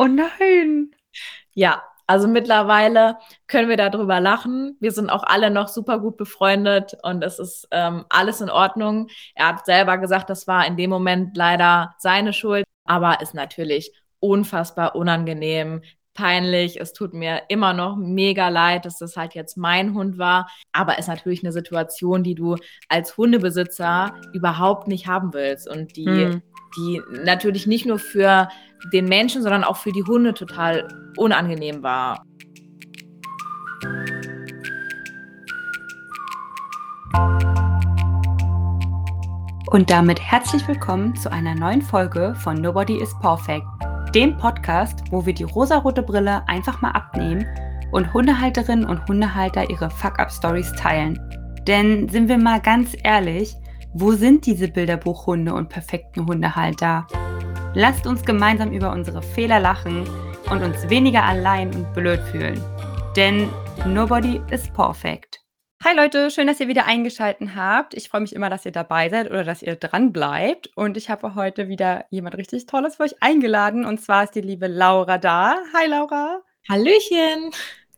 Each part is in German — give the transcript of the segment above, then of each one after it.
Oh nein. Ja, also mittlerweile können wir darüber lachen. Wir sind auch alle noch super gut befreundet und es ist ähm, alles in Ordnung. Er hat selber gesagt, das war in dem Moment leider seine Schuld, aber ist natürlich unfassbar unangenehm, peinlich. Es tut mir immer noch mega leid, dass das halt jetzt mein Hund war. Aber ist natürlich eine Situation, die du als Hundebesitzer überhaupt nicht haben willst und die, hm. Die natürlich nicht nur für den Menschen, sondern auch für die Hunde total unangenehm war. Und damit herzlich willkommen zu einer neuen Folge von Nobody is Perfect, dem Podcast, wo wir die rosarote Brille einfach mal abnehmen und Hundehalterinnen und Hundehalter ihre Fuck-Up-Stories teilen. Denn sind wir mal ganz ehrlich, wo sind diese Bilderbuchhunde und perfekten Hundehalter? Lasst uns gemeinsam über unsere Fehler lachen und uns weniger allein und blöd fühlen. Denn nobody is perfect. Hi Leute, schön, dass ihr wieder eingeschaltet habt. Ich freue mich immer, dass ihr dabei seid oder dass ihr dran bleibt. Und ich habe heute wieder jemand richtig Tolles für euch eingeladen. Und zwar ist die liebe Laura da. Hi Laura. Hallöchen.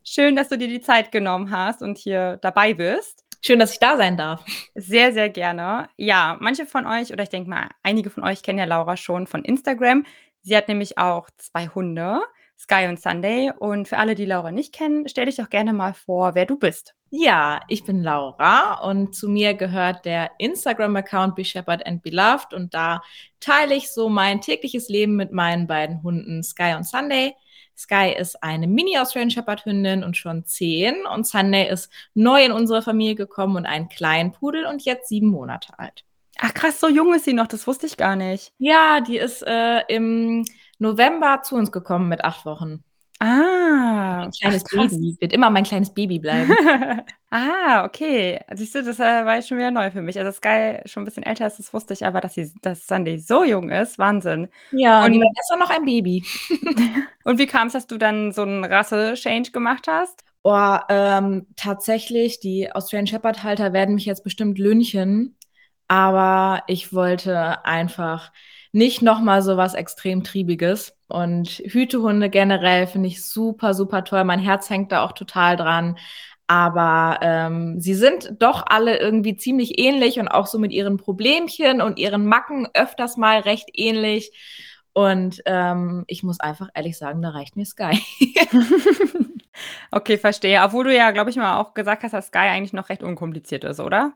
Schön, dass du dir die Zeit genommen hast und hier dabei bist. Schön, dass ich da sein darf. Sehr, sehr gerne. Ja, manche von euch oder ich denke mal, einige von euch kennen ja Laura schon von Instagram. Sie hat nämlich auch zwei Hunde, Sky und Sunday. Und für alle, die Laura nicht kennen, stell dich doch gerne mal vor, wer du bist. Ja, ich bin Laura und zu mir gehört der Instagram-Account Be Shepherd and Beloved und da teile ich so mein tägliches Leben mit meinen beiden Hunden Sky und Sunday. Sky ist eine Mini-Australian Shepherd-Hündin und schon zehn. Und Sunday ist neu in unsere Familie gekommen und ein kleinen Pudel und jetzt sieben Monate alt. Ach krass, so jung ist sie noch, das wusste ich gar nicht. Ja, die ist äh, im November zu uns gekommen mit acht Wochen. Ah, ein kleines ach, Baby. Wird immer mein kleines Baby bleiben. ah, okay. Siehst du, das äh, war schon wieder neu für mich. Also Sky schon ein bisschen älter ist, das wusste ich, aber dass, sie, dass Sunday so jung ist, Wahnsinn. Ja, und die ist doch noch ein Baby. und wie kam es, dass du dann so einen Rasse-Change gemacht hast? Oh, ähm, tatsächlich, die Australian Shepherd-Halter werden mich jetzt bestimmt lünchen, aber ich wollte einfach nicht nochmal so was extrem Triebiges. Und Hütehunde generell finde ich super, super toll. Mein Herz hängt da auch total dran. Aber ähm, sie sind doch alle irgendwie ziemlich ähnlich und auch so mit ihren Problemchen und ihren Macken öfters mal recht ähnlich. Und ähm, ich muss einfach ehrlich sagen, da reicht mir Sky. okay, verstehe. Obwohl du ja, glaube ich, mal auch gesagt hast, dass Sky eigentlich noch recht unkompliziert ist, oder?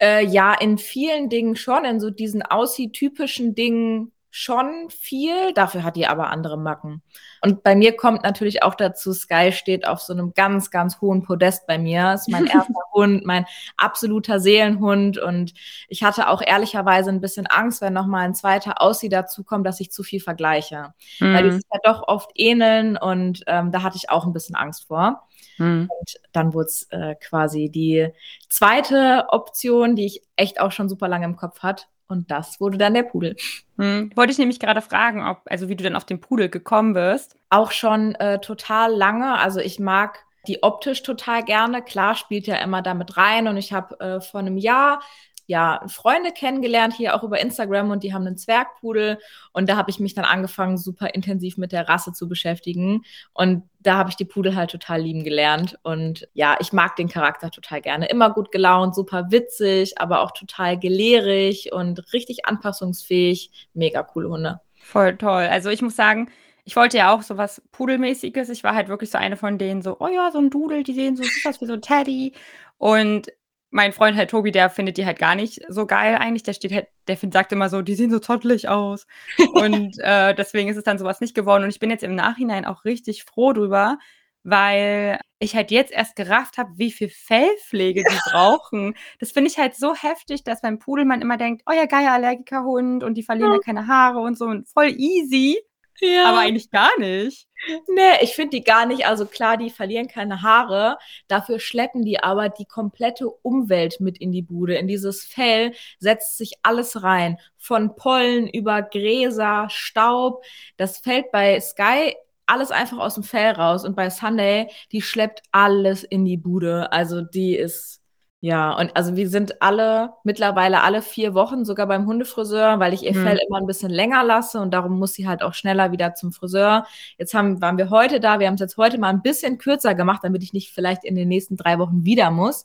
Äh, ja, in vielen Dingen schon, in so diesen Aussie-typischen Dingen schon viel, dafür hat die aber andere Macken. Und bei mir kommt natürlich auch dazu, Sky steht auf so einem ganz, ganz hohen Podest bei mir. Das ist mein erster Hund, mein absoluter Seelenhund. Und ich hatte auch ehrlicherweise ein bisschen Angst, wenn nochmal ein zweiter Aussie dazu kommt, dass ich zu viel vergleiche. Mhm. Weil die sich ja doch oft ähneln und ähm, da hatte ich auch ein bisschen Angst vor. Mhm. Und dann wurde es äh, quasi die zweite Option, die ich echt auch schon super lange im Kopf hatte. Und das wurde dann der Pudel. Hm. Wollte ich nämlich gerade fragen, ob, also wie du dann auf den Pudel gekommen bist. Auch schon äh, total lange. Also ich mag die optisch total gerne. Klar spielt ja immer damit rein. Und ich habe äh, vor einem Jahr ja, Freunde kennengelernt, hier auch über Instagram und die haben einen Zwergpudel und da habe ich mich dann angefangen, super intensiv mit der Rasse zu beschäftigen und da habe ich die Pudel halt total lieben gelernt und ja, ich mag den Charakter total gerne. Immer gut gelaunt, super witzig, aber auch total gelehrig und richtig anpassungsfähig. Mega coole Hunde. Voll toll. Also ich muss sagen, ich wollte ja auch so was Pudelmäßiges. Ich war halt wirklich so eine von denen, so, oh ja, so ein Dudel, die sehen so süß aus wie so ein Teddy. Und mein Freund halt Tobi, der findet die halt gar nicht so geil eigentlich. Der steht halt, der find, sagt immer so, die sehen so zottelig aus. und äh, deswegen ist es dann sowas nicht geworden. Und ich bin jetzt im Nachhinein auch richtig froh drüber, weil ich halt jetzt erst gerafft habe, wie viel Fellpflege die brauchen. Das finde ich halt so heftig, dass beim Pudel man immer denkt, oh ja, geiler Allergikerhund und die verlieren ja keine Haare und so und voll easy. Ja. Aber eigentlich gar nicht. Nee, ich finde die gar nicht. Also klar, die verlieren keine Haare. Dafür schleppen die aber die komplette Umwelt mit in die Bude. In dieses Fell setzt sich alles rein. Von Pollen über Gräser, Staub. Das fällt bei Sky alles einfach aus dem Fell raus. Und bei Sunday, die schleppt alles in die Bude. Also die ist Ja, und also wir sind alle mittlerweile alle vier Wochen sogar beim Hundefriseur, weil ich ihr Mhm. Fell immer ein bisschen länger lasse und darum muss sie halt auch schneller wieder zum Friseur. Jetzt haben, waren wir heute da, wir haben es jetzt heute mal ein bisschen kürzer gemacht, damit ich nicht vielleicht in den nächsten drei Wochen wieder muss.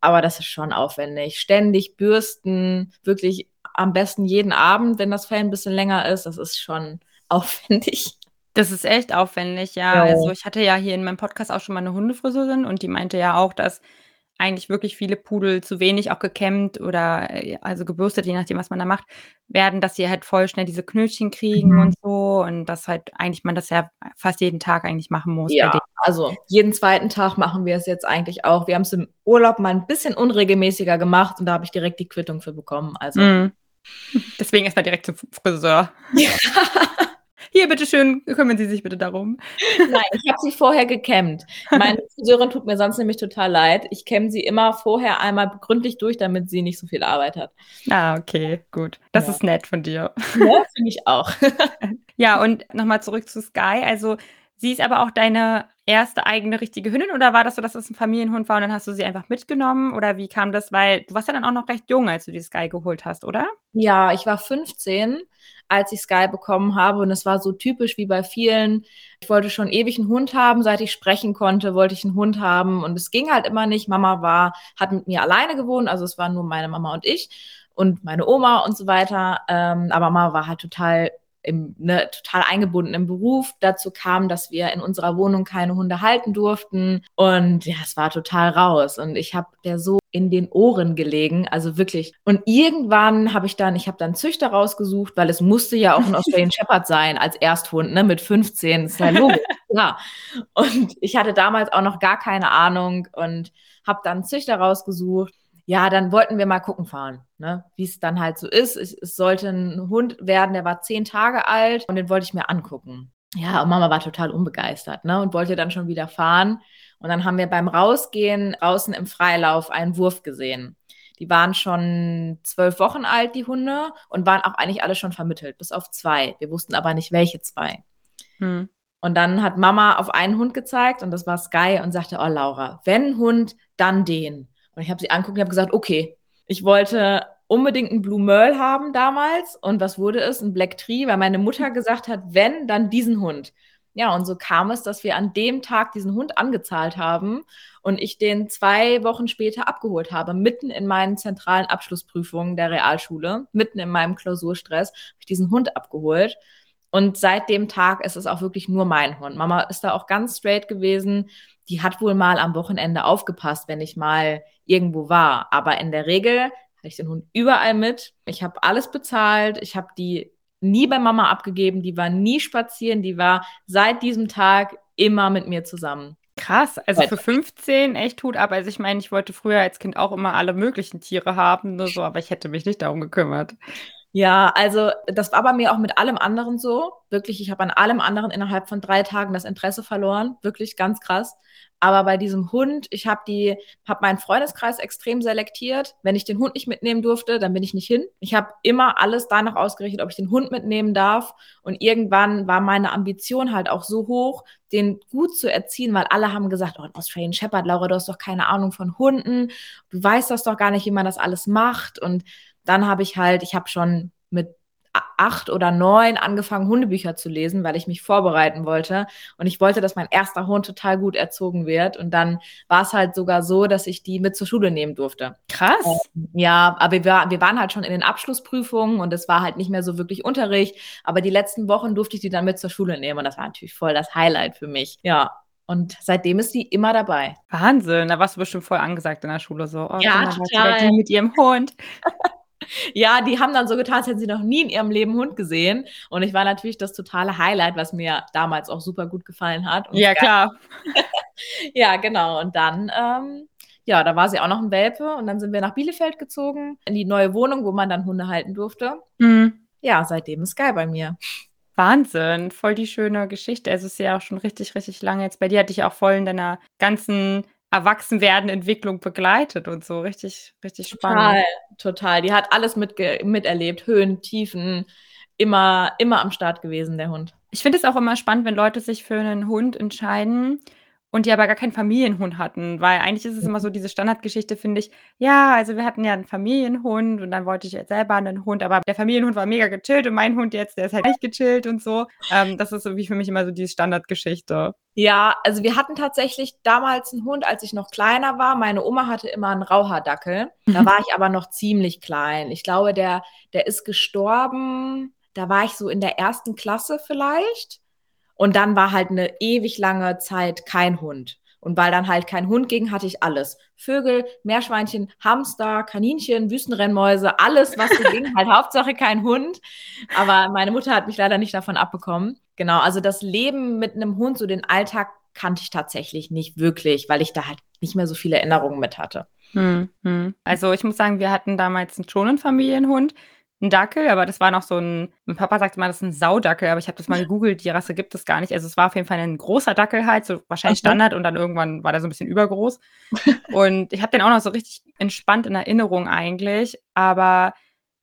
Aber das ist schon aufwendig. Ständig bürsten, wirklich am besten jeden Abend, wenn das Fell ein bisschen länger ist. Das ist schon aufwendig. Das ist echt aufwendig, ja. Ja. Also ich hatte ja hier in meinem Podcast auch schon mal eine Hundefriseurin und die meinte ja auch, dass eigentlich wirklich viele Pudel zu wenig auch gekämmt oder äh, also gebürstet, je nachdem, was man da macht, werden, dass sie halt voll schnell diese Knötchen kriegen Mhm. und so und dass halt eigentlich man das ja fast jeden Tag eigentlich machen muss Ja, also jeden zweiten Tag machen wir es jetzt eigentlich auch. Wir haben es im Urlaub mal ein bisschen unregelmäßiger gemacht und da habe ich direkt die Quittung für bekommen. Also Mhm. Deswegen erstmal direkt zum Friseur. Hier, bitteschön, kümmern Sie sich bitte darum. Nein, ich habe sie vorher gekämmt. Meine Friseurin tut mir sonst nämlich total leid. Ich kämme sie immer vorher einmal gründlich durch, damit sie nicht so viel Arbeit hat. Ah, okay, gut. Das Ja. ist nett von dir. Ja, finde ich auch. Ja, und nochmal zurück zu Sky. Also, sie ist aber auch deine erste eigene richtige Hündin oder war das so, dass es ein Familienhund war und dann hast du sie einfach mitgenommen? Oder wie kam das? Weil du warst ja dann auch noch recht jung, als du die Sky geholt hast, oder? Ja, ich war 15, als ich Sky bekommen habe und es war so typisch wie bei vielen. Ich wollte schon ewig einen Hund haben, seit ich sprechen konnte, wollte ich einen Hund haben und es ging halt immer nicht. Mama war, hat mit mir alleine gewohnt, also es waren nur meine Mama und ich und meine Oma und so weiter. Ähm, aber Mama war halt total im, ne, total eingebunden im Beruf. Dazu kam, dass wir in unserer Wohnung keine Hunde halten durften und ja, es war total raus und ich habe der so in den Ohren gelegen, also wirklich. Und irgendwann habe ich dann, ich habe dann Züchter rausgesucht, weil es musste ja auch ein Australian Shepherd sein als Ersthund, ne, mit 15, ist ja logisch, ja. Und ich hatte damals auch noch gar keine Ahnung und habe dann Züchter rausgesucht. Ja, dann wollten wir mal gucken fahren, ne, wie es dann halt so ist. Es, es sollte ein Hund werden, der war zehn Tage alt und den wollte ich mir angucken. Ja, und Mama war total unbegeistert, ne, und wollte dann schon wieder fahren. Und dann haben wir beim Rausgehen draußen im Freilauf einen Wurf gesehen. Die waren schon zwölf Wochen alt, die Hunde, und waren auch eigentlich alle schon vermittelt, bis auf zwei. Wir wussten aber nicht, welche zwei. Hm. Und dann hat Mama auf einen Hund gezeigt und das war Sky und sagte, oh Laura, wenn Hund, dann den. Und ich habe sie angeguckt und habe gesagt, okay, ich wollte unbedingt einen Blue Merle haben damals. Und was wurde es? Ein Black Tree, weil meine Mutter gesagt hat, wenn, dann diesen Hund. Ja, und so kam es, dass wir an dem Tag diesen Hund angezahlt haben und ich den zwei Wochen später abgeholt habe, mitten in meinen zentralen Abschlussprüfungen der Realschule, mitten in meinem Klausurstress, habe ich diesen Hund abgeholt. Und seit dem Tag ist es auch wirklich nur mein Hund. Mama ist da auch ganz straight gewesen. Die hat wohl mal am Wochenende aufgepasst, wenn ich mal irgendwo war. Aber in der Regel hatte ich den Hund überall mit. Ich habe alles bezahlt. Ich habe die nie bei Mama abgegeben. Die war nie spazieren. Die war seit diesem Tag immer mit mir zusammen. Krass, also für 15 echt Hut ab. Also ich meine, ich wollte früher als Kind auch immer alle möglichen Tiere haben, nur so, aber ich hätte mich nicht darum gekümmert. Ja, also das war bei mir auch mit allem anderen so. Wirklich, ich habe an allem anderen innerhalb von drei Tagen das Interesse verloren. Wirklich ganz krass. Aber bei diesem Hund, ich habe die, habe meinen Freundeskreis extrem selektiert. Wenn ich den Hund nicht mitnehmen durfte, dann bin ich nicht hin. Ich habe immer alles danach ausgerichtet, ob ich den Hund mitnehmen darf. Und irgendwann war meine Ambition halt auch so hoch, den gut zu erziehen, weil alle haben gesagt, oh, ein Australian Shepherd, Laura, du hast doch keine Ahnung von Hunden. Du weißt das doch gar nicht, wie man das alles macht. Und dann habe ich halt, ich habe schon mit acht oder neun angefangen, Hundebücher zu lesen, weil ich mich vorbereiten wollte. Und ich wollte, dass mein erster Hund total gut erzogen wird. Und dann war es halt sogar so, dass ich die mit zur Schule nehmen durfte. Krass. Ja, aber wir, war, wir waren halt schon in den Abschlussprüfungen und es war halt nicht mehr so wirklich Unterricht. Aber die letzten Wochen durfte ich die dann mit zur Schule nehmen. Und das war natürlich voll das Highlight für mich. Ja. Und seitdem ist die immer dabei. Wahnsinn, da warst du bestimmt voll angesagt in der Schule so. Oh, Ja, total. Die mit ihrem Hund. Ja, die haben dann so getan, als hätten sie noch nie in ihrem Leben Hund gesehen. Und ich war natürlich das totale Highlight, was mir damals auch super gut gefallen hat. Und Ja, klar. Ja, genau. Und dann, ähm, ja, da war sie auch noch ein Welpe. Und dann sind wir nach Bielefeld gezogen, in die neue Wohnung, wo man dann Hunde halten durfte. Mhm. Ja, seitdem ist Sky bei mir. Wahnsinn, voll die schöne Geschichte. Also es ist ja auch schon richtig, richtig lange jetzt bei dir, hatte ich auch voll in deiner ganzen Erwachsenwerden Entwicklung begleitet und so. Richtig, richtig spannend. Total, total. Die hat alles mitge miterlebt. Höhen, Tiefen. Immer, immer am Start gewesen, der Hund. Ich finde es auch immer spannend, wenn Leute sich für einen Hund entscheiden und die aber gar keinen Familienhund hatten, weil eigentlich ist es immer so diese Standardgeschichte, finde ich. Ja, also wir hatten ja einen Familienhund und dann wollte ich jetzt selber einen Hund, aber der Familienhund war mega gechillt und mein Hund jetzt, der ist halt nicht gechillt und so. Ähm, das ist irgendwie für mich immer so die Standardgeschichte. Ja, also wir hatten tatsächlich damals einen Hund, als ich noch kleiner war. Meine Oma hatte immer einen Rauhaardackel. Da war ich aber noch ziemlich klein. Ich glaube, der, der ist gestorben. Da war ich so in der ersten Klasse vielleicht. Und dann war halt eine ewig lange Zeit kein Hund. Und weil dann halt kein Hund ging, hatte ich alles. Vögel, Meerschweinchen, Hamster, Kaninchen, Wüstenrennmäuse, alles, was so ging. Halt Hauptsache kein Hund. Aber meine Mutter hat mich leider nicht davon abbekommen. Genau, also das Leben mit einem Hund, so den Alltag kannte ich tatsächlich nicht wirklich, weil ich da halt nicht mehr so viele Erinnerungen mit hatte. Hm, hm. Also ich muss sagen, wir hatten damals schon einen Familienhund ein Dackel, aber das war noch so ein mein Papa sagte mal, das ist ein Saudackel, aber ich habe das mal gegoogelt, die Rasse gibt es gar nicht. Also, es war auf jeden Fall ein großer Dackel halt, so wahrscheinlich Okay. Standard und dann irgendwann war der so ein bisschen übergroß. Und ich habe den auch noch so richtig entspannt in Erinnerung eigentlich, aber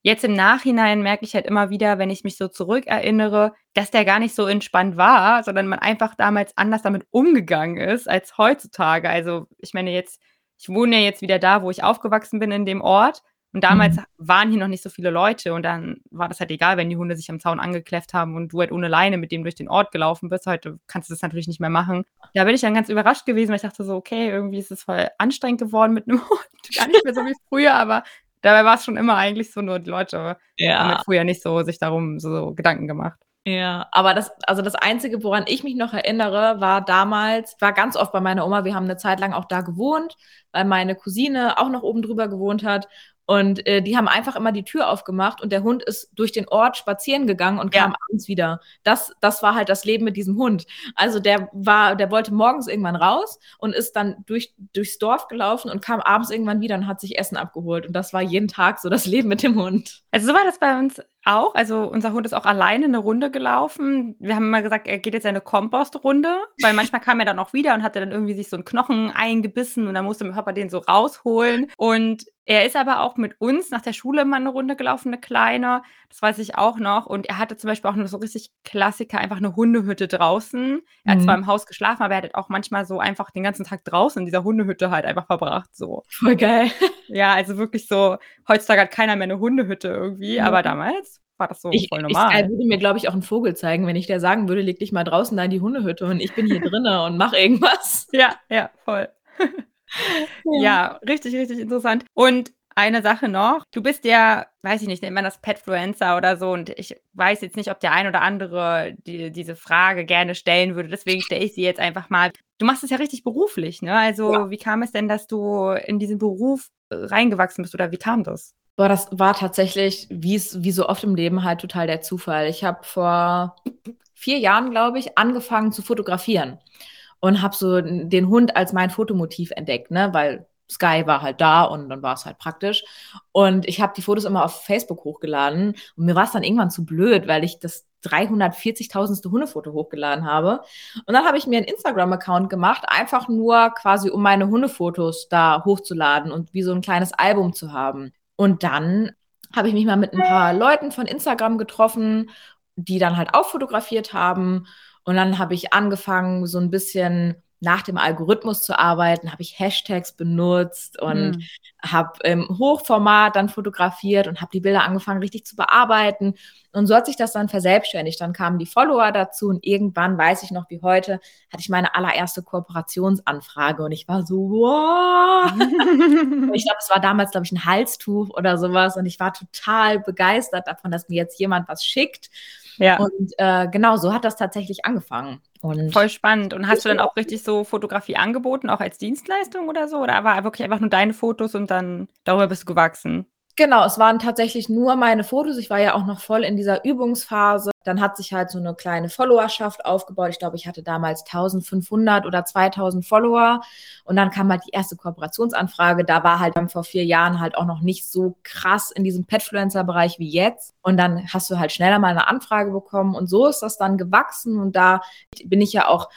jetzt im Nachhinein merke ich halt immer wieder, wenn ich mich so zurückerinnere, dass der gar nicht so entspannt war, sondern man einfach damals anders damit umgegangen ist als heutzutage. Also, ich meine jetzt ich wohne ja jetzt wieder da, wo ich aufgewachsen bin in dem Ort und damals Mhm. waren hier noch nicht so viele Leute und dann war das halt egal, wenn die Hunde sich am Zaun angekläfft haben und du halt ohne Leine mit dem durch den Ort gelaufen bist. Heute kannst du das natürlich nicht mehr machen. Da bin ich dann ganz überrascht gewesen, weil ich dachte so: „Okay, irgendwie ist es voll anstrengend geworden mit 'nem Hund.“ Gar nicht mehr so wie früher, aber dabei war es schon immer eigentlich so, nur die Leute haben Ja. halt früher nicht so sich darum so Gedanken gemacht. Ja, aber das also das Einzige, woran ich mich noch erinnere, war damals war ganz oft bei meiner Oma, wir haben 'ne Zeit lang auch da gewohnt, weil meine Cousine auch noch oben drüber gewohnt hat. Und, äh, die haben einfach immer die Tür aufgemacht und der Hund ist durch den Ort spazieren gegangen und Ja. kam abends wieder. Das das war halt das Leben mit diesem Hund. Also, der war der wollte morgens irgendwann raus und ist dann durch durchs Dorf gelaufen und kam abends irgendwann wieder und hat sich Essen abgeholt. Und das war jeden Tag so das Leben mit dem Hund. Also, so war das bei uns auch. Also, unser Hund ist auch alleine 'ne Runde gelaufen. Wir haben immer gesagt, er geht jetzt seine Kompostrunde, weil manchmal kam er dann auch wieder und hatte dann irgendwie sich so 'n Knochen eingebissen und dann musste mein Papa den so rausholen. Und er ist aber auch mit uns nach der Schule immer 'ne Runde gelaufen, 'ne kleine. Das weiß ich auch noch. Und er hatte zum Beispiel auch noch so richtig Klassiker, einfach 'ne Hundehütte draußen. Er hat zwar Mhm. im Haus geschlafen, aber er hat auch manchmal so einfach den ganzen Tag draußen in dieser Hundehütte halt einfach verbracht so. Voll geil. Ja, also wirklich so heutzutage hat keiner mehr 'ne Hundehütte irgendwie, aber Ja. damals war das so Ich voll ich normal. er würde mir, glaube ich, auch 'n Vogel zeigen, wenn ich der sagen würde: „Leg dich mal draußen da in die Hundehütte und ich bin hier drinnen und mache irgendwas.“ Ja, ja, voll. Ja. Richtig, richtig interessant. Und eine Sache noch, du bist ja, weiß ich nicht, nennt man das Petfluencer oder so und ich weiß jetzt nicht, ob der ein oder andere dir diese Frage gerne stellen würde, deswegen stelle ich sie jetzt einfach mal. Du machst es ja richtig beruflich, ne? Also, Ja. wie kam es denn, dass du in diesen Beruf, äh, reingewachsen bist oder wie kam das? Boah, das war tatsächlich, wie so oft im Leben halt total der Zufall. Ich habe vor 4 Jahren, glaube ich, angefangen zu fotografieren und habe so den Hund als mein Fotomotiv entdeckt, ne, weil Sky war halt da und dann war's halt praktisch. Und ich habe die Fotos immer auf Facebook hochgeladen und mir war's dann irgendwann zu blöd, weil ich das 340.000. Hundefoto hochgeladen habe. Und dann habe ich mir 'n Instagram-Account gemacht, einfach nur quasi, um meine Hundefotos da hochzuladen und wie so 'n kleines Album zu haben. Und dann habe ich mich mal mit 'n paar Leuten von Instagram getroffen, die dann halt auch fotografiert haben. Und dann habe ich angefangen, so 'n bisschen nach dem Algorithmus zu arbeiten, habe ich Hashtags benutzt und Mhm. habe im Hochformat dann fotografiert und habe die Bilder angefangen, richtig zu bearbeiten. Und so hat sich das dann verselbstständigt. Dann kamen die Follower dazu und irgendwann, weiß ich noch wie heute, hatte ich meine allererste Kooperationsanfrage und ich war so: „Wow!“ Und ich glaube, es war damals, glaube ich, 'n Halstuch oder so was und ich war total begeistert davon, dass mir jetzt jemand was schickt. Ja. Und, äh, genau, so hat das tatsächlich angefangen. Und Voll spannend. Und hast du dann auch richtig so Fotografie angeboten, auch als Dienstleistung oder so? Oder war wirklich einfach nur deine Fotos und dann darüber bist du gewachsen? Genau, es waren tatsächlich nur meine Fotos. Ich war ja auch noch voll in dieser Übungsphase. Dann hat sich halt so 'ne kleine Followerschaft aufgebaut. Ich glaube, ich hatte damals 1.500 oder 2.000 Follower. Und dann kam halt die erste Kooperationsanfrage. Da war halt dann vor 4 Jahren halt auch noch nicht so krass in diesem Petfluencer-Bereich wie jetzt. Und dann hast du halt schneller mal 'ne Anfrage bekommen und so ist das dann gewachsen. Und da bin ich ja auch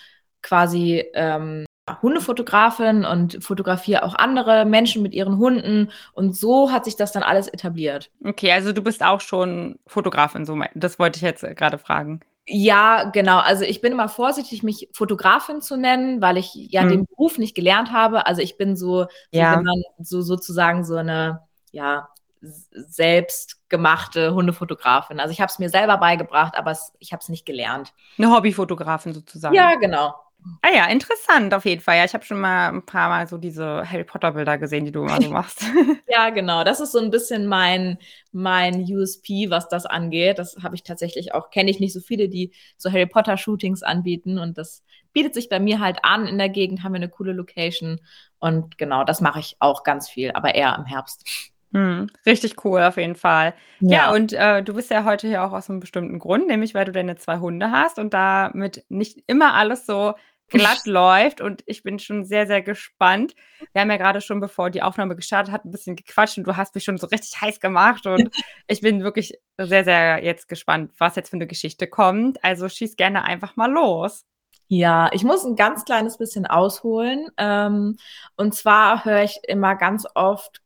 quasi, ähm, Hundefotografin und fotografiere auch andere Menschen mit ihren Hunden. Und so hat sich das dann alles etabliert. Okay, also du bist auch schon Fotografin, so das wollte ich jetzt, äh, grade fragen. Ja, genau. Also ich bin immer vorsichtig, mich Fotografin zu nennen, weil ich ja Hm. den Beruf nicht gelernt habe. Also ich bin so, Ja. so sozusagen so eine, ja, selbstgemachte Hundefotografin. Also ich habe es mir selber beigebracht, aber es, ich habe es nicht gelernt. Eine Hobbyfotografin sozusagen. Ja, genau. Ah ja, interessant auf jeden Fall. Ja, ich habe schon mal ein paar Mal so diese Harry Potter Bilder gesehen, die du immer so machst. Ja, genau. Das ist so ein bisschen mein, mein USP, was das angeht. Das habe ich tatsächlich auch, kenne ich nicht so viele, die so Harry Potter Shootings anbieten. Und das bietet sich bei mir halt an. In der Gegend haben wir eine coole Location. Und genau, das mache ich auch ganz viel, aber eher im Herbst. Hm, richtig cool auf jeden Fall. Ja, und äh, du bist ja heute hier auch aus einem bestimmten Grund, nämlich weil du deine zwei Hunde hast und damit nicht immer alles so glatt läuft. Und ich bin schon sehr, sehr gespannt. Wir haben ja gerade schon, bevor die Aufnahme gestartet hat, ein bisschen gequatscht und du hast mich schon so richtig heiß gemacht. Und ich bin wirklich sehr, sehr jetzt gespannt, was jetzt für eine Geschichte kommt. Also schieß gerne einfach mal los. Ja, ich muss ein ganz kleines bisschen ausholen. Ähm, und zwar höre ich immer ganz oft,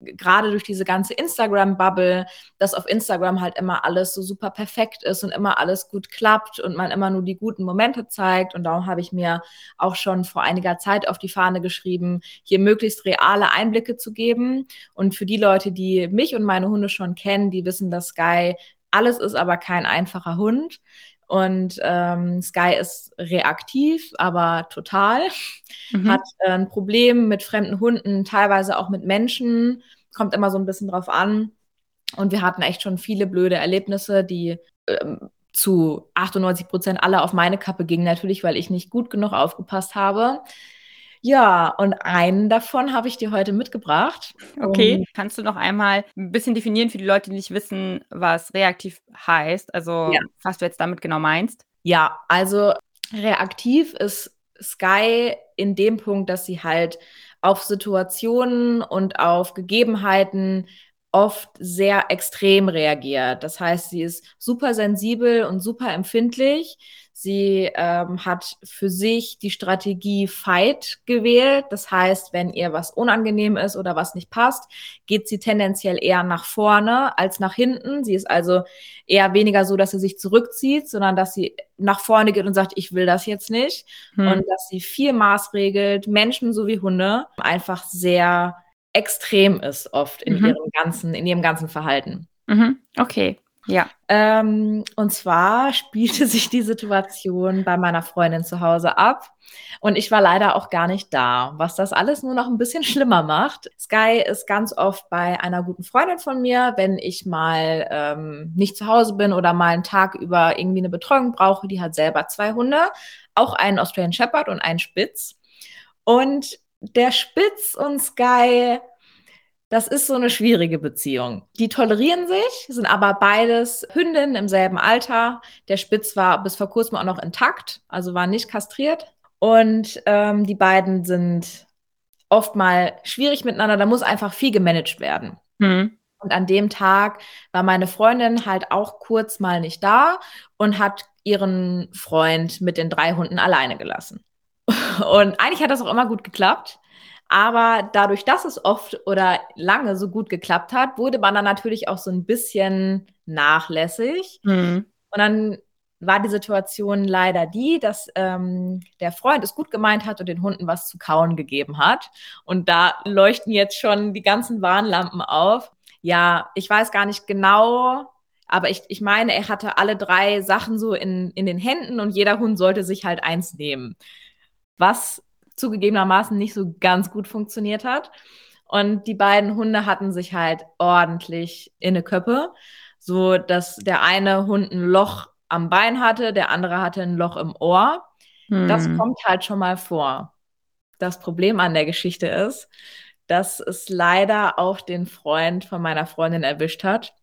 gerade durch diese ganze Instagram-Bubble, dass auf Instagram halt immer alles so super perfekt ist und immer alles gut klappt und man immer nur die guten Momente zeigt. Und darum habe ich mir auch schon vor einiger Zeit auf die Fahne geschrieben, hier möglichst reale Einblicke zu geben. Und für die Leute, die mich und meine Hunde schon kennen, die wissen, dass Sky alles ist, aber kein einfacher Hund. Und ähm, Sky ist reaktiv, aber total. Mhm. Hat äh, ein Problem mit fremden Hunden, teilweise auch mit Menschen. Kommt immer so ein bisschen drauf an. Und wir hatten echt schon viele blöde Erlebnisse, die ähm, zu 98 Prozent alle auf meine Kappe gingen, natürlich, weil ich nicht gut genug aufgepasst habe. Ja, und einen davon habe ich dir heute mitgebracht. Okay, Um, kannst du noch einmal ein bisschen definieren für die Leute, die nicht wissen, was reaktiv heißt? Also, Ja. was du jetzt damit genau meinst? Ja, also reaktiv ist Sky in dem Punkt, dass sie halt auf Situationen und auf Gegebenheiten oft sehr extrem reagiert. Das heißt, sie ist super sensibel und super empfindlich. Sie ähm, hat für sich die Strategie Fight gewählt. Das heißt, wenn ihr was unangenehm ist oder was nicht passt, geht sie tendenziell eher nach vorne als nach hinten. Sie ist also eher weniger so, dass sie sich zurückzieht, sondern dass sie nach vorne geht und sagt, ich will das jetzt nicht. Hm. Und dass sie viel maßregelt, Menschen sowie Hunde, einfach sehr extrem ist oft in Mhm. ihrem ganzen, in ihrem ganzen Verhalten. Mhm. Okay, ja. Ähm, und zwar spielte sich die Situation bei meiner Freundin zu Hause ab. Und ich war leider auch gar nicht da, was das alles nur noch ein bisschen schlimmer macht. Sky ist ganz oft bei einer guten Freundin von mir, wenn ich mal ähm, nicht zu Hause bin oder mal einen Tag über irgendwie eine Betreuung brauche. Die hat selber zwei Hunde, auch einen Australian Shepherd und einen Spitz. Und der Spitz und Sky das ist so eine schwierige Beziehung. Die tolerieren sich, sind aber beides Hündinnen im selben Alter. Der Spitz war bis vor kurzem auch noch intakt, also war nicht kastriert. Und ähm, die beiden sind oft mal schwierig miteinander. Da muss einfach viel gemanagt werden. Hm. Und an dem Tag war meine Freundin halt auch kurz mal nicht da und hat ihren Freund mit den drei Hunden alleine gelassen. Und eigentlich hat das auch immer gut geklappt. Aber dadurch, dass es oft oder lange so gut geklappt hat, wurde man dann natürlich auch so ein bisschen nachlässig. Hm. Und dann war die Situation leider die, dass ähm, der Freund es gut gemeint hat und den Hunden was zu kauen gegeben hat. Und da leuchten jetzt schon die ganzen Warnlampen auf. Ja, ich weiß gar nicht genau, aber ich, ich meine, er hatte alle drei Sachen so in, in den Händen und jeder Hund sollte sich halt eins nehmen. Was zugegebenermaßen nicht so ganz gut funktioniert hat. Und die beiden Hunde hatten sich halt ordentlich in eine Köppe, so dass der eine Hund ein Loch am Bein hatte, der andere hatte ein Loch im Ohr. Hm. Das kommt halt schon mal vor. Das Problem an der Geschichte ist, dass es leider auch den Freund von meiner Freundin erwischt hat.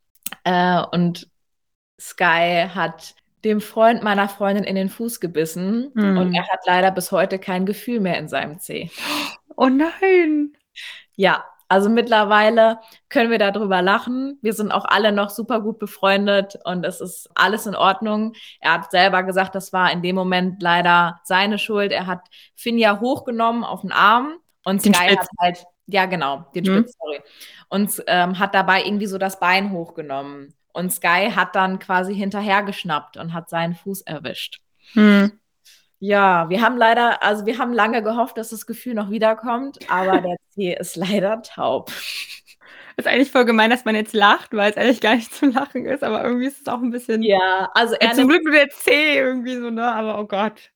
Äh, und Sky hat dem Freund meiner Freundin in den Fuß gebissen Hm. und er hat leider bis heute kein Gefühl mehr in seinem Zeh. Oh nein. Ja, also mittlerweile können wir darüber lachen. Wir sind auch alle noch super gut befreundet und es ist alles in Ordnung. Er hat selber gesagt, das war in dem Moment leider seine Schuld. Er hat Finja hochgenommen auf den Arm und Den Sky Spitz. hat halt, ja genau, den Mhm. Spitz, sorry. Und ähm, hat dabei irgendwie so das Bein hochgenommen. Und Sky hat dann quasi hinterher geschnappt und hat seinen Fuß erwischt. Hm. Ja, wir haben leider, also wir haben lange gehofft, dass das Gefühl noch wiederkommt, aber der Zeh ist leider taub. ist eigentlich voll gemein, dass man jetzt lacht, weil es eigentlich gar nicht zum Lachen ist, aber irgendwie ist es auch ein bisschen. Ja, also er. Zum Glück nur der Zeh irgendwie so, ne? Aber oh Gott.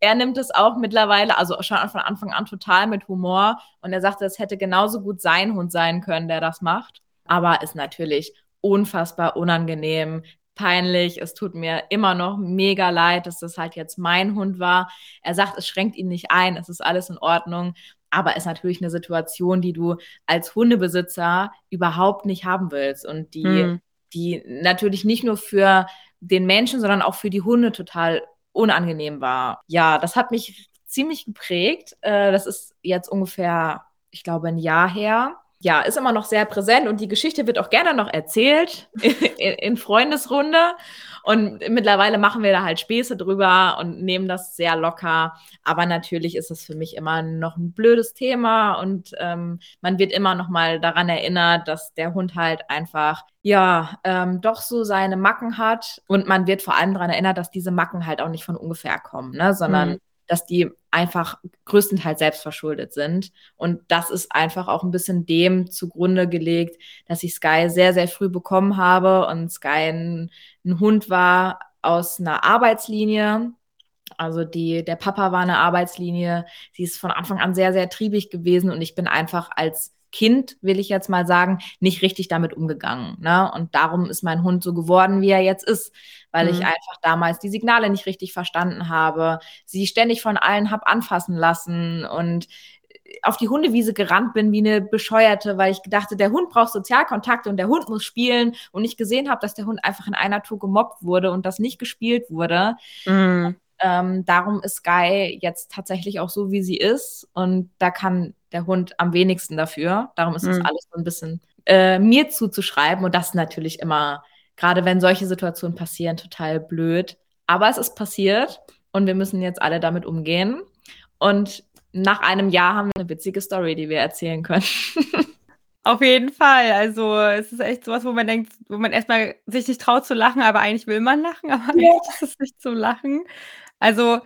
Er nimmt es auch mittlerweile, also schon von Anfang an total mit Humor und er sagte, es hätte genauso gut sein Hund sein können, der das macht. Aber ist natürlich unfassbar unangenehm, peinlich. Es tut mir immer noch mega leid, dass das halt jetzt mein Hund war. Er sagt, es schränkt ihn nicht ein, es ist alles in Ordnung aber ist natürlich eine Situation, die du als Hundebesitzer überhaupt nicht haben willst und die, hm. die natürlich nicht nur für den Menschen, sondern auch für die Hunde total unangenehm war. Ja, das hat mich ziemlich geprägt. Äh, das ist jetzt ungefähr, ich glaube, ein Jahr her ja, ist immer noch sehr präsent und die Geschichte wird auch gerne noch erzählt in, Freundesrunde. Und mittlerweile machen wir da halt Späße drüber und nehmen das sehr locker. Aber natürlich ist es für mich immer noch ein blödes Thema und ähm, man wird immer noch mal daran erinnert, dass der Hund halt einfach ja ähm, doch so seine Macken hat und man wird vor allem daran erinnert, dass diese Macken halt auch nicht von ungefähr kommen, ne? sondern mhm dass die einfach größtenteils selbst verschuldet sind. Und das ist einfach auch ein bisschen dem zugrunde gelegt, dass ich Sky sehr, sehr früh bekommen habe und Sky ein, ein Hund war aus einer Arbeitslinie. Also die, der Papa war eine Arbeitslinie. Sie ist von Anfang an sehr, sehr triebig gewesen und ich bin einfach als Kind, will ich jetzt mal sagen, nicht richtig damit umgegangen. Ne? Und darum ist mein Hund so geworden, wie er jetzt ist, weil mhm. ich einfach damals die Signale nicht richtig verstanden habe, sie ständig von allen habe anfassen lassen und auf die Hundewiese gerannt bin wie eine Bescheuerte, weil ich dachte, der Hund braucht Sozialkontakte und der Hund muss spielen und ich gesehen habe, dass der Hund einfach in einer Tour gemobbt wurde und das nicht gespielt wurde. Mhm. Ähm, darum ist Sky jetzt tatsächlich auch so, wie sie ist. Und da kann der Hund am wenigsten dafür. Darum ist das mhm. alles so ein bisschen äh, mir zuzuschreiben. Und das natürlich immer, gerade wenn solche Situationen passieren, total blöd. Aber es ist passiert und wir müssen jetzt alle damit umgehen. Und nach einem Jahr haben wir eine witzige Story, die wir erzählen können. Auf jeden Fall. Also es ist echt sowas, wo man denkt, wo man erstmal sich nicht traut zu lachen, aber eigentlich will man lachen, aber ja. eigentlich ist es nicht zum Lachen. Also,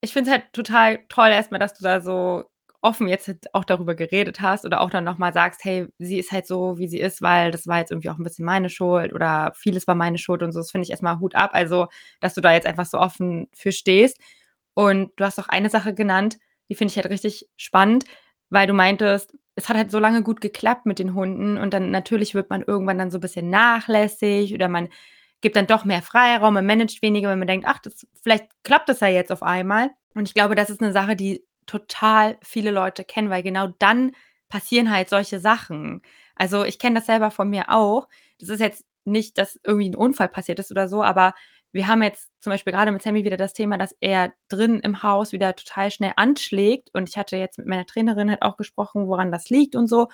ich finde es halt total toll erstmal, dass du da so offen jetzt halt auch darüber geredet hast oder auch dann nochmal sagst, hey, sie ist halt so, wie sie ist, weil das war jetzt irgendwie auch ein bisschen meine Schuld oder vieles war meine Schuld und so. Das finde ich erstmal Hut ab. Also, dass du da jetzt einfach so offen für stehst. Und du hast auch eine Sache genannt, die finde ich halt richtig spannend, weil du meintest, es hat halt so lange gut geklappt mit den Hunden und dann natürlich wird man irgendwann dann so ein bisschen nachlässig oder man gibt dann doch mehr Freiraum, man managt weniger, wenn man denkt, ach, das, vielleicht klappt das ja jetzt auf einmal. Und ich glaube, das ist eine Sache, die total viele Leute kennen, weil genau dann passieren halt solche Sachen. Also ich kenne das selber von mir auch. Das ist jetzt nicht, dass irgendwie ein Unfall passiert ist oder so, aber wir haben jetzt zum Beispiel gerade mit Sammy wieder das Thema, dass er drin im Haus wieder total schnell anschlägt. Und ich hatte jetzt mit meiner Trainerin halt auch gesprochen, woran das liegt und so.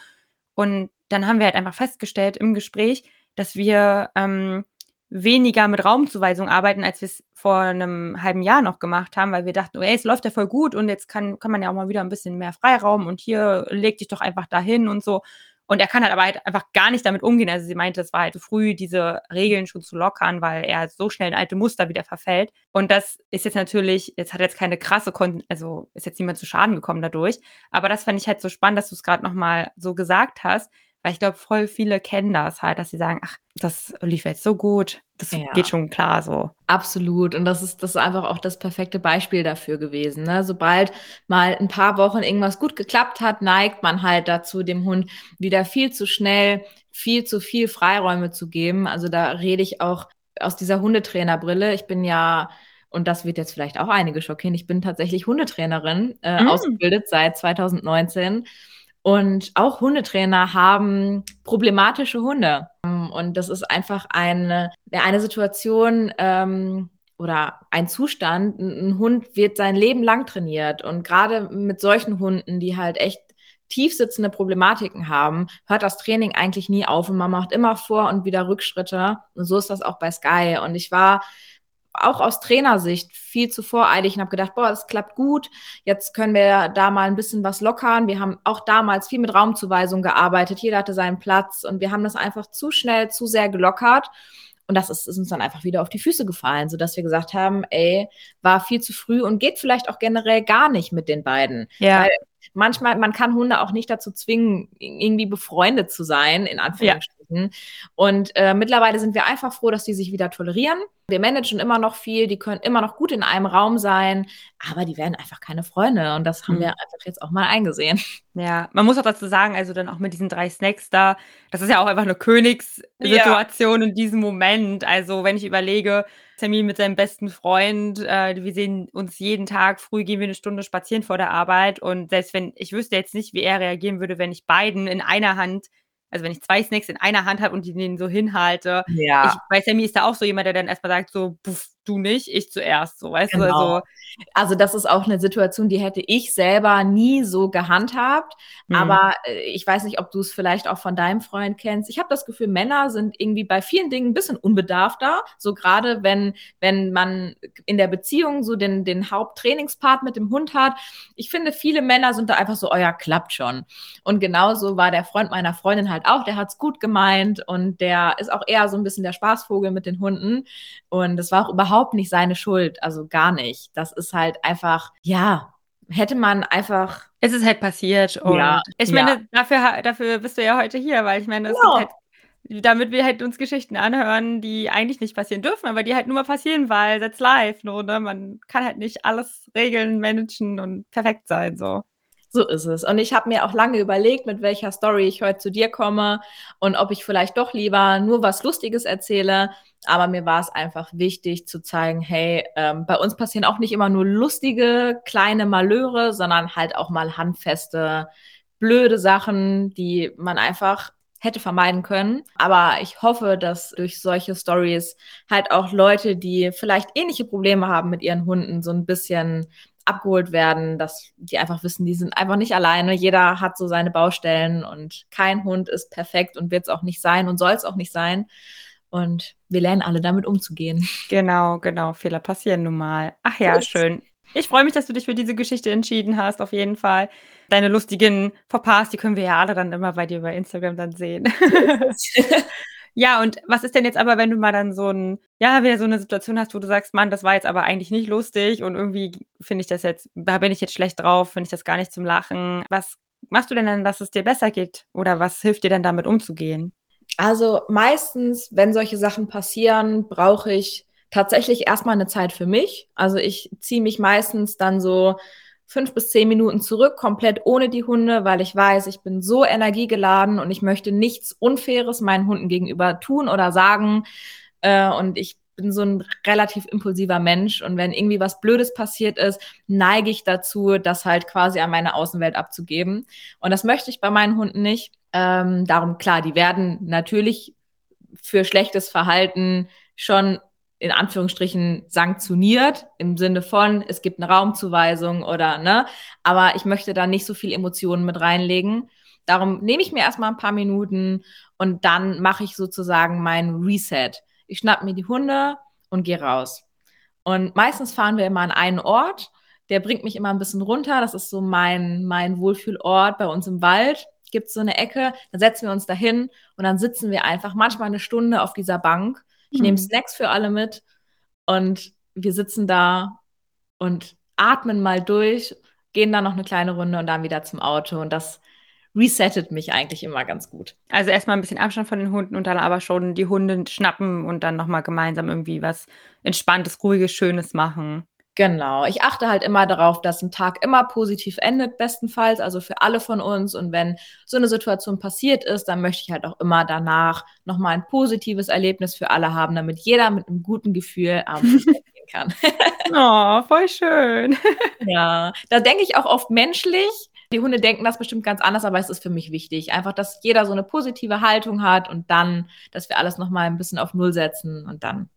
Und dann haben wir halt einfach festgestellt im Gespräch, dass wir ähm, weniger mit Raumzuweisung arbeiten, als wir es vor einem halben Jahr noch gemacht haben, weil wir dachten, oh, ey, es läuft ja voll gut und jetzt kann, kann man ja auch mal wieder ein bisschen mehr Freiraum und hier leg dich doch einfach dahin und so. Und er kann halt aber halt einfach gar nicht damit umgehen. Also sie meinte, es war halt früh, diese Regeln schon zu lockern, weil er so schnell in alte Muster wieder verfällt. Und das ist jetzt natürlich, jetzt hat jetzt keine krasse, Kon also ist jetzt niemand zu Schaden gekommen dadurch. Aber das fand ich halt so spannend, dass du es gerade nochmal so gesagt hast, weil ich glaube, voll viele kennen das halt, dass sie sagen, ach, das lief jetzt so gut, das ja. geht schon klar so. Absolut. Und das ist, das ist einfach auch das perfekte Beispiel dafür gewesen. Ne? Sobald mal ein paar Wochen irgendwas gut geklappt hat, neigt man halt dazu, dem Hund wieder viel zu schnell, viel zu viel Freiräume zu geben. Also da rede ich auch aus dieser Hundetrainerbrille. Ich bin ja und das wird jetzt vielleicht auch einige schockieren. Ich bin tatsächlich Hundetrainerin, äh, mm. ausgebildet seit 2019 und auch Hundetrainer haben problematische Hunde. Und das ist einfach eine, eine Situation ähm, oder ein Zustand. Ein Hund wird sein Leben lang trainiert. Und gerade mit solchen Hunden, die halt echt tiefsitzende Problematiken haben, hört das Training eigentlich nie auf und man macht immer vor und wieder Rückschritte. Und so ist das auch bei Sky. Und ich war auch aus Trainersicht viel zu voreilig und habe gedacht, boah, das klappt gut. Jetzt können wir da mal ein bisschen was lockern. Wir haben auch damals viel mit Raumzuweisung gearbeitet. Jeder hatte seinen Platz und wir haben das einfach zu schnell, zu sehr gelockert. Und das ist, ist, uns dann einfach wieder auf die Füße gefallen, sodass wir gesagt haben, ey, war viel zu früh und geht vielleicht auch generell gar nicht mit den beiden. Ja. Weil manchmal, man kann Hunde auch nicht dazu zwingen, irgendwie befreundet zu sein, in Anführungsstrichen. Ja. Und äh, mittlerweile sind wir einfach froh, dass die sich wieder tolerieren. Wir managen immer noch viel, die können immer noch gut in einem Raum sein, aber die werden einfach keine Freunde. Und das haben mhm. wir einfach jetzt auch mal eingesehen. Ja, man muss auch dazu sagen, also dann auch mit diesen drei Snacks da, das ist ja auch einfach eine Königssituation ja. in diesem Moment. Also wenn ich überlege, Termin mit seinem besten Freund. Äh, wir sehen uns jeden Tag, früh gehen wir eine Stunde spazieren vor der Arbeit. Und selbst wenn, ich wüsste jetzt nicht, wie er reagieren würde, wenn ich beiden in einer Hand also wenn ich zwei Snacks in einer Hand habe und die den so hinhalte. Ja. Ich, bei Sammy ist da auch so jemand, der dann erstmal sagt, so, puff, du nicht, ich zuerst, so, weißt genau. du? Also, also das ist auch eine Situation, die hätte ich selber nie so gehandhabt. Mhm. Aber äh, ich weiß nicht, ob du es vielleicht auch von deinem Freund kennst. Ich habe das Gefühl, Männer sind irgendwie bei vielen Dingen ein bisschen unbedarfter. So gerade wenn, wenn man in der Beziehung so den, den Haupttrainingspart mit dem Hund hat. Ich finde, viele Männer sind da einfach so, oh ja, klappt schon. Und genauso war der Freund meiner Freundin halt auch, der hat es gut gemeint und der ist auch eher so ein bisschen der Spaßvogel mit den Hunden. Und es war auch überhaupt überhaupt nicht seine Schuld, also gar nicht. Das ist halt einfach, ja, hätte man einfach. Es ist halt passiert. Und ja, ich meine, ja. dafür, dafür bist du ja heute hier, weil ich meine, das ja. halt, damit wir halt uns Geschichten anhören, die eigentlich nicht passieren dürfen, aber die halt nur mal passieren, weil that's live. Nur, ne? Man kann halt nicht alles regeln, managen und perfekt sein. So. So ist es. Und ich habe mir auch lange überlegt, mit welcher Story ich heute zu dir komme und ob ich vielleicht doch lieber nur was Lustiges erzähle. Aber mir war es einfach wichtig zu zeigen, hey, ähm, bei uns passieren auch nicht immer nur lustige kleine Malöre, sondern halt auch mal handfeste, blöde Sachen, die man einfach hätte vermeiden können. Aber ich hoffe, dass durch solche Stories halt auch Leute, die vielleicht ähnliche Probleme haben mit ihren Hunden, so ein bisschen abgeholt werden, dass die einfach wissen, die sind einfach nicht alleine. Jeder hat so seine Baustellen und kein Hund ist perfekt und wird es auch nicht sein und soll es auch nicht sein. Und wir lernen alle damit umzugehen. Genau, genau. Fehler passieren nun mal. Ach ja, schön. Ich freue mich, dass du dich für diese Geschichte entschieden hast, auf jeden Fall. Deine lustigen Fauxpas, die können wir ja alle dann immer bei dir bei Instagram dann sehen. Ja, und was ist denn jetzt aber, wenn du mal dann so ein, ja, wieder so eine Situation hast, wo du sagst, Mann, das war jetzt aber eigentlich nicht lustig und irgendwie finde ich das jetzt, da bin ich jetzt schlecht drauf, finde ich das gar nicht zum Lachen. Was machst du denn dann, dass es dir besser geht? Oder was hilft dir denn damit umzugehen? Also meistens, wenn solche Sachen passieren, brauche ich tatsächlich erstmal eine Zeit für mich. Also ich ziehe mich meistens dann so fünf bis zehn Minuten zurück, komplett ohne die Hunde, weil ich weiß, ich bin so energiegeladen und ich möchte nichts Unfaires meinen Hunden gegenüber tun oder sagen. Äh, und ich bin so ein relativ impulsiver Mensch und wenn irgendwie was Blödes passiert ist, neige ich dazu, das halt quasi an meine Außenwelt abzugeben. Und das möchte ich bei meinen Hunden nicht. Ähm, darum, klar, die werden natürlich für schlechtes Verhalten schon in Anführungsstrichen sanktioniert im Sinne von, es gibt eine Raumzuweisung oder ne, aber ich möchte da nicht so viel Emotionen mit reinlegen. Darum nehme ich mir erstmal ein paar Minuten und dann mache ich sozusagen mein Reset. Ich schnapp mir die Hunde und gehe raus. Und meistens fahren wir immer an einen Ort, der bringt mich immer ein bisschen runter. Das ist so mein, mein Wohlfühlort bei uns im Wald. Gibt es so eine Ecke, dann setzen wir uns dahin und dann sitzen wir einfach manchmal eine Stunde auf dieser Bank ich nehme hm. Snacks für alle mit und wir sitzen da und atmen mal durch, gehen dann noch eine kleine Runde und dann wieder zum Auto. Und das resettet mich eigentlich immer ganz gut. Also erstmal ein bisschen Abstand von den Hunden und dann aber schon die Hunde schnappen und dann nochmal gemeinsam irgendwie was Entspanntes, Ruhiges, Schönes machen. Genau. Ich achte halt immer darauf, dass ein Tag immer positiv endet, bestenfalls, also für alle von uns. Und wenn so eine Situation passiert ist, dann möchte ich halt auch immer danach nochmal ein positives Erlebnis für alle haben, damit jeder mit einem guten Gefühl abends gehen kann. oh, voll schön. ja, da denke ich auch oft menschlich. Die Hunde denken das bestimmt ganz anders, aber es ist für mich wichtig. Einfach, dass jeder so eine positive Haltung hat und dann, dass wir alles nochmal ein bisschen auf Null setzen und dann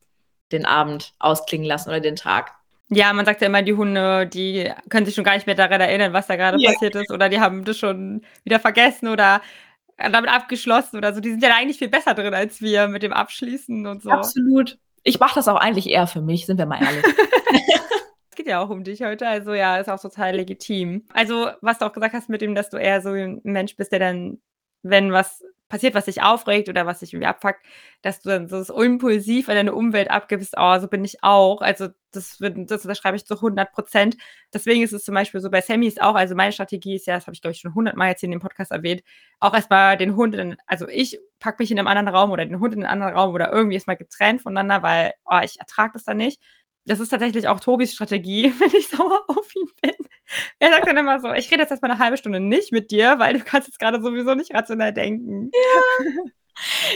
den Abend ausklingen lassen oder den Tag. Ja, man sagt ja immer, die Hunde, die können sich schon gar nicht mehr daran erinnern, was da gerade yeah. passiert ist, oder die haben das schon wieder vergessen oder damit abgeschlossen oder so. Die sind ja eigentlich viel besser drin als wir mit dem Abschließen und so. Absolut. Ich mache das auch eigentlich eher für mich, sind wir mal ehrlich. es geht ja auch um dich heute, also ja, ist auch total legitim. Also, was du auch gesagt hast mit dem, dass du eher so ein Mensch bist, der dann, wenn was passiert, was dich aufregt oder was dich irgendwie abfuckt, dass du dann so impulsiv an deine Umwelt abgibst, oh, so bin ich auch. Also das, wird, das unterschreibe ich zu 100 Prozent. Deswegen ist es zum Beispiel so bei Sammy ist auch, also meine Strategie ist ja, das habe ich glaube ich schon 100 Mal jetzt hier in dem Podcast erwähnt, auch erstmal den Hund, in, also ich packe mich in einem anderen Raum oder den Hund in einen anderen Raum oder irgendwie erstmal getrennt voneinander, weil oh, ich ertrage das dann nicht. Das ist tatsächlich auch Tobis Strategie, wenn ich sauer auf ihn bin. Er sagt dann immer so, ich rede jetzt erstmal eine halbe Stunde nicht mit dir, weil du kannst jetzt gerade sowieso nicht rational denken. Ja.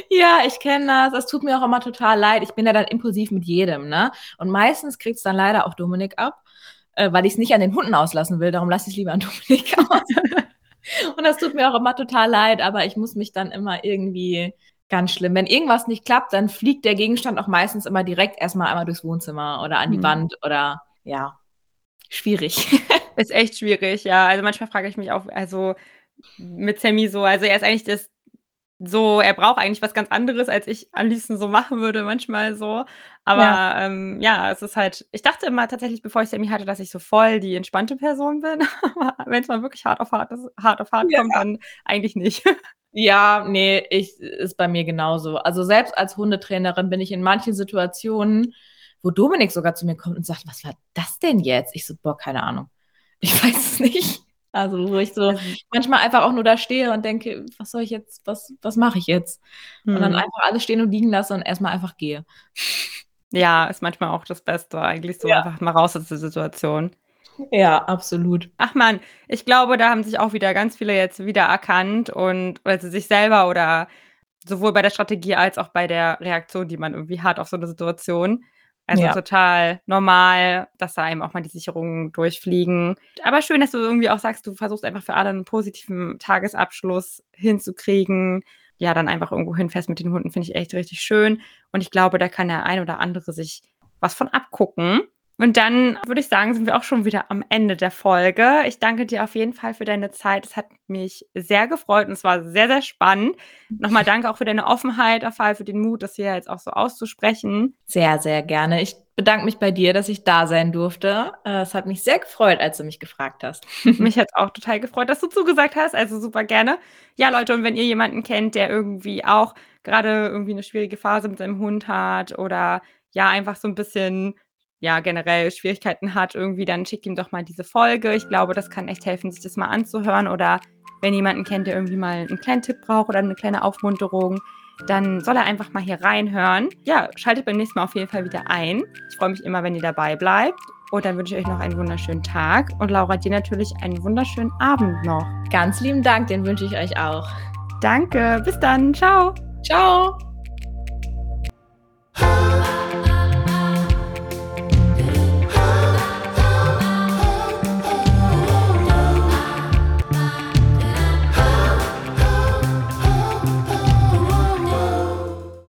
Ja, ich kenne das. Das tut mir auch immer total leid. Ich bin ja dann impulsiv mit jedem, ne? Und meistens kriegt es dann leider auch Dominik ab, äh, weil ich es nicht an den Hunden auslassen will. Darum lasse ich es lieber an Dominik aus. Und das tut mir auch immer total leid, aber ich muss mich dann immer irgendwie ganz schlimm. Wenn irgendwas nicht klappt, dann fliegt der Gegenstand auch meistens immer direkt erstmal einmal durchs Wohnzimmer oder an die hm. Wand oder ja, schwierig. Ist echt schwierig, ja. Also manchmal frage ich mich auch, also mit Sammy so, also er ist eigentlich das so, er braucht eigentlich was ganz anderes, als ich am liebsten so machen würde, manchmal so. Aber ja, ähm, ja es ist halt, ich dachte immer tatsächlich, bevor ich Sammy hatte, dass ich so voll die entspannte Person bin. Aber wenn es mal wirklich hart auf hart, hart, auf hart ja. kommt, dann eigentlich nicht. Ja, nee, ich, ist bei mir genauso. Also selbst als Hundetrainerin bin ich in manchen Situationen, wo Dominik sogar zu mir kommt und sagt, was war das denn jetzt? Ich so, boah, keine Ahnung. Ich weiß es nicht. Also, wo ich so also manchmal einfach auch nur da stehe und denke, was soll ich jetzt, was, was mache ich jetzt? Hm. Und dann hm. einfach alles stehen und liegen lasse und erstmal einfach gehe. Ja, ist manchmal auch das Beste, eigentlich so ja. einfach mal raus aus der Situation. Ja, absolut. Ach man, ich glaube, da haben sich auch wieder ganz viele jetzt wieder erkannt und also sich selber oder sowohl bei der Strategie als auch bei der Reaktion, die man irgendwie hat auf so eine Situation. Also ja. total normal, dass da einem auch mal die Sicherungen durchfliegen. Aber schön, dass du irgendwie auch sagst, du versuchst einfach für alle einen positiven Tagesabschluss hinzukriegen. Ja, dann einfach irgendwo hinfährst mit den Hunden, finde ich echt richtig schön. Und ich glaube, da kann der ein oder andere sich was von abgucken. Und dann würde ich sagen, sind wir auch schon wieder am Ende der Folge. Ich danke dir auf jeden Fall für deine Zeit. Es hat mich sehr gefreut und es war sehr, sehr spannend. Nochmal danke auch für deine Offenheit, Afal, für den Mut, das hier jetzt auch so auszusprechen. Sehr, sehr gerne. Ich bedanke mich bei dir, dass ich da sein durfte. Äh, es hat mich sehr gefreut, als du mich gefragt hast. mich hat es auch total gefreut, dass du zugesagt hast. Also super gerne. Ja, Leute, und wenn ihr jemanden kennt, der irgendwie auch gerade irgendwie eine schwierige Phase mit seinem Hund hat oder ja, einfach so ein bisschen ja, generell Schwierigkeiten hat, irgendwie, dann schickt ihm doch mal diese Folge. Ich glaube, das kann echt helfen, sich das mal anzuhören. Oder wenn jemanden kennt, der irgendwie mal einen kleinen Tipp braucht oder eine kleine Aufmunterung, dann soll er einfach mal hier reinhören. Ja, schaltet beim nächsten Mal auf jeden Fall wieder ein. Ich freue mich immer, wenn ihr dabei bleibt. Und dann wünsche ich euch noch einen wunderschönen Tag. Und Laura, dir natürlich einen wunderschönen Abend noch. Ganz lieben Dank, den wünsche ich euch auch. Danke, bis dann. Ciao. Ciao.